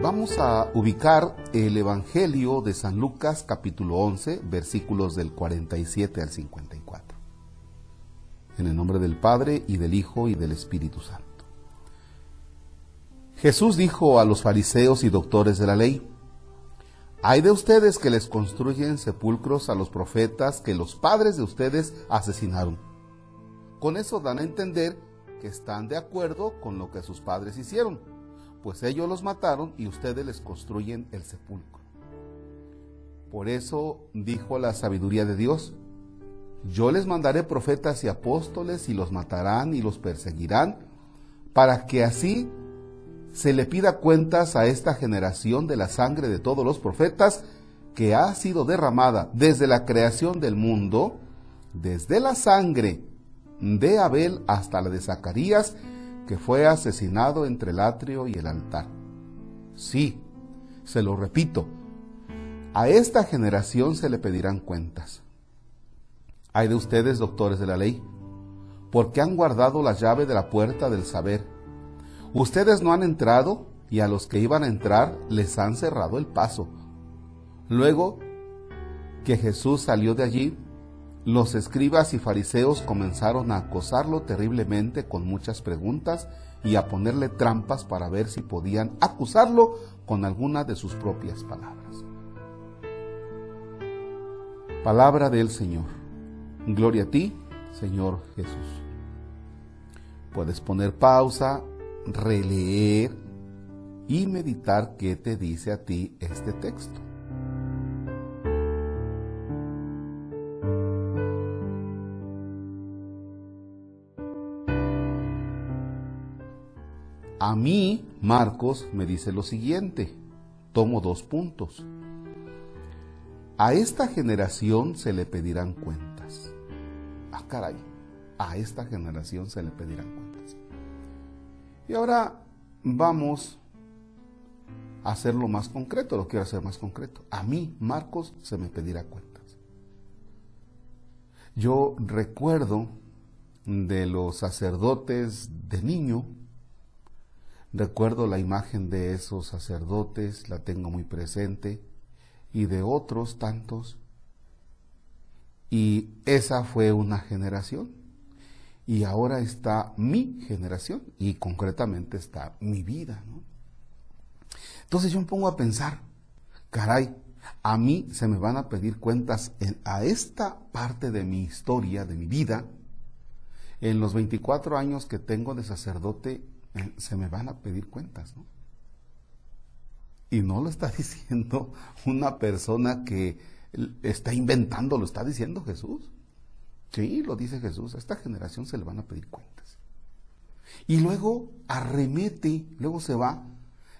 Vamos a ubicar el Evangelio de San Lucas capítulo 11, versículos del 47 al 54. En el nombre del Padre y del Hijo y del Espíritu Santo. Jesús dijo a los fariseos y doctores de la ley, hay de ustedes que les construyen sepulcros a los profetas que los padres de ustedes asesinaron. Con eso dan a entender que están de acuerdo con lo que sus padres hicieron pues ellos los mataron y ustedes les construyen el sepulcro. Por eso dijo la sabiduría de Dios, yo les mandaré profetas y apóstoles y los matarán y los perseguirán, para que así se le pida cuentas a esta generación de la sangre de todos los profetas que ha sido derramada desde la creación del mundo, desde la sangre de Abel hasta la de Zacarías, que fue asesinado entre el atrio y el altar. Sí, se lo repito, a esta generación se le pedirán cuentas. Hay de ustedes, doctores de la ley, porque han guardado la llave de la puerta del saber. Ustedes no han entrado y a los que iban a entrar les han cerrado el paso. Luego que Jesús salió de allí, los escribas y fariseos comenzaron a acosarlo terriblemente con muchas preguntas y a ponerle trampas para ver si podían acusarlo con alguna de sus propias palabras. Palabra del Señor. Gloria a ti, Señor Jesús. Puedes poner pausa, releer y meditar qué te dice a ti este texto. A mí, Marcos me dice lo siguiente, tomo dos puntos. A esta generación se le pedirán cuentas. Ah, caray, a esta generación se le pedirán cuentas. Y ahora vamos a hacerlo más concreto, lo quiero hacer más concreto. A mí, Marcos, se me pedirá cuentas. Yo recuerdo de los sacerdotes de niño, Recuerdo la imagen de esos sacerdotes, la tengo muy presente, y de otros tantos. Y esa fue una generación. Y ahora está mi generación, y concretamente está mi vida. Entonces yo me pongo a pensar, caray, a mí se me van a pedir cuentas a esta parte de mi historia, de mi vida, en los 24 años que tengo de sacerdote se me van a pedir cuentas, ¿no? Y no lo está diciendo una persona que está inventando, lo está diciendo Jesús. Sí, lo dice Jesús, a esta generación se le van a pedir cuentas. Y luego arremete, luego se va,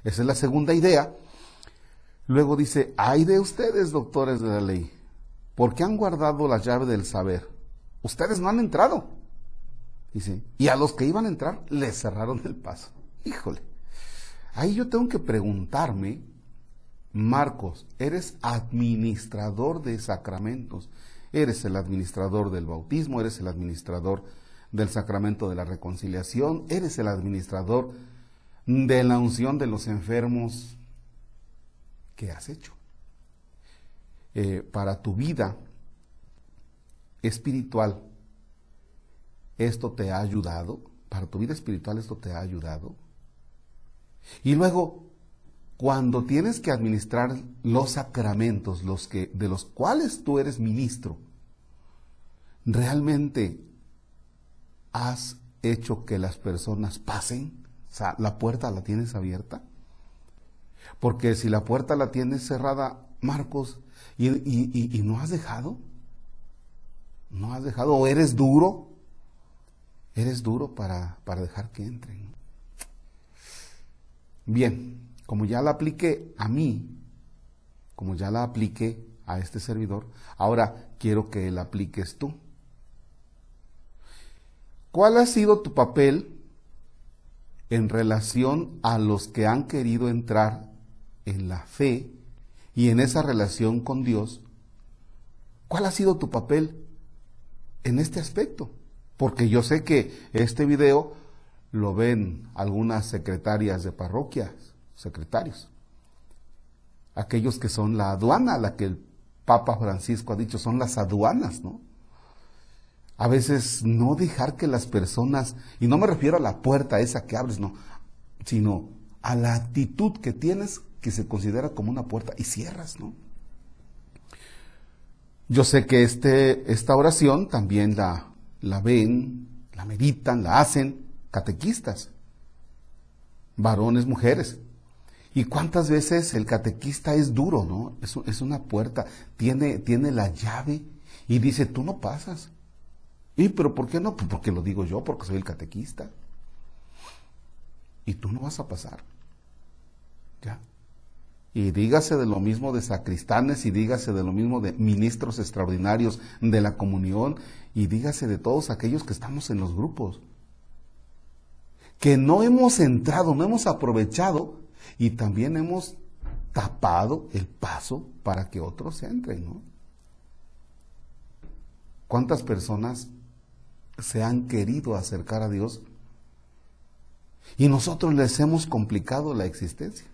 esa es la segunda idea. Luego dice, ay de ustedes, doctores de la ley, porque han guardado la llave del saber. Ustedes no han entrado. Y a los que iban a entrar les cerraron el paso. Híjole. Ahí yo tengo que preguntarme, Marcos, eres administrador de sacramentos, eres el administrador del bautismo, eres el administrador del sacramento de la reconciliación, eres el administrador de la unción de los enfermos. ¿Qué has hecho? Eh, para tu vida espiritual, ¿Esto te ha ayudado? ¿Para tu vida espiritual esto te ha ayudado? Y luego, cuando tienes que administrar los sacramentos, los que, de los cuales tú eres ministro, ¿realmente has hecho que las personas pasen? O sea, ¿la puerta la tienes abierta? Porque si la puerta la tienes cerrada, Marcos, y, y no has dejado, no has dejado, o eres duro, Eres duro para, dejar que entren. Bien, como ya la apliqué a mí, como ya la apliqué a este servidor, ahora quiero que la apliques tú. ¿Cuál ha sido tu papel en relación a los que han querido entrar en la fe y en esa relación con Dios? ¿Cuál ha sido tu papel en este aspecto? Porque yo sé que este video lo ven algunas secretarias de parroquias, secretarios. aquellos que son la aduana, la que el Papa Francisco ha dicho, son las aduanas, ¿no? A veces no dejar que las personas, y no me refiero a la puerta esa que abres, no, sino a la actitud que tienes que se considera como una puerta y cierras, ¿no? Yo sé que este, esta oración también la, la ven, la meditan, la hacen catequistas, varones, mujeres. ¿Y cuántas veces el catequista es duro, no? Es, es una puerta, tiene, tiene la llave y dice, tú no pasas. ¿Y pero por qué no? Pues porque lo digo yo, porque soy el catequista. Y tú no vas a pasar. Y dígase de lo mismo de sacristanes y dígase de lo mismo de ministros extraordinarios de la comunión y dígase de todos aquellos que estamos en los grupos. Que no hemos entrado, no hemos aprovechado y también hemos tapado el paso para que otros entren. ¿Cuántas personas se han querido acercar a Dios y nosotros les hemos complicado la existencia?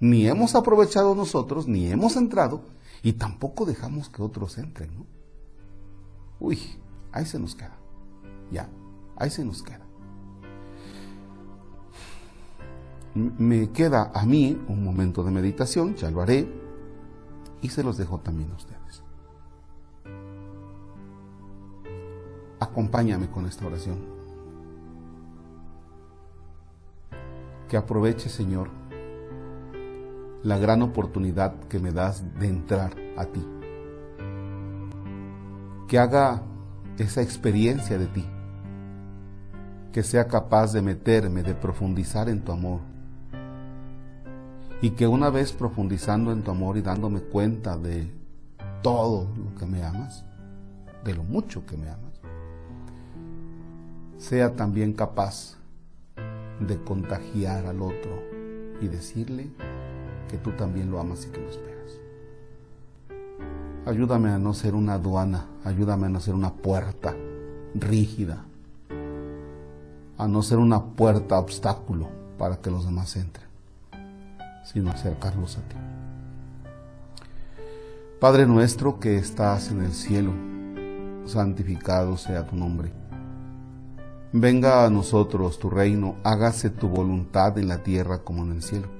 Ni hemos aprovechado nosotros, ni hemos entrado y tampoco dejamos que otros entren, ¿no? Uy, ahí se nos queda. Ya, ahí se nos queda. me queda a mí un momento de meditación, ya lo haré, y se los dejo también a ustedes. Acompáñame con esta oración. Que aproveche, Señor, la gran oportunidad que me das de entrar a ti. Que haga esa experiencia de ti. Que sea capaz de meterme, de profundizar en tu amor y que una vez profundizando en tu amor y dándome cuenta de todo lo que me amas, de lo mucho que me amas, sea también capaz de contagiar al otro y decirle que tú también lo amas y que lo esperas. Ayúdame a no ser una aduana, ayúdame a no ser una puerta rígida, a no ser una puerta obstáculo para que los demás entren sino acercarlos a ti. Padre nuestro que estás en el cielo, santificado sea tu nombre. Venga a nosotros tu reino, hágase tu voluntad en la tierra como en el cielo.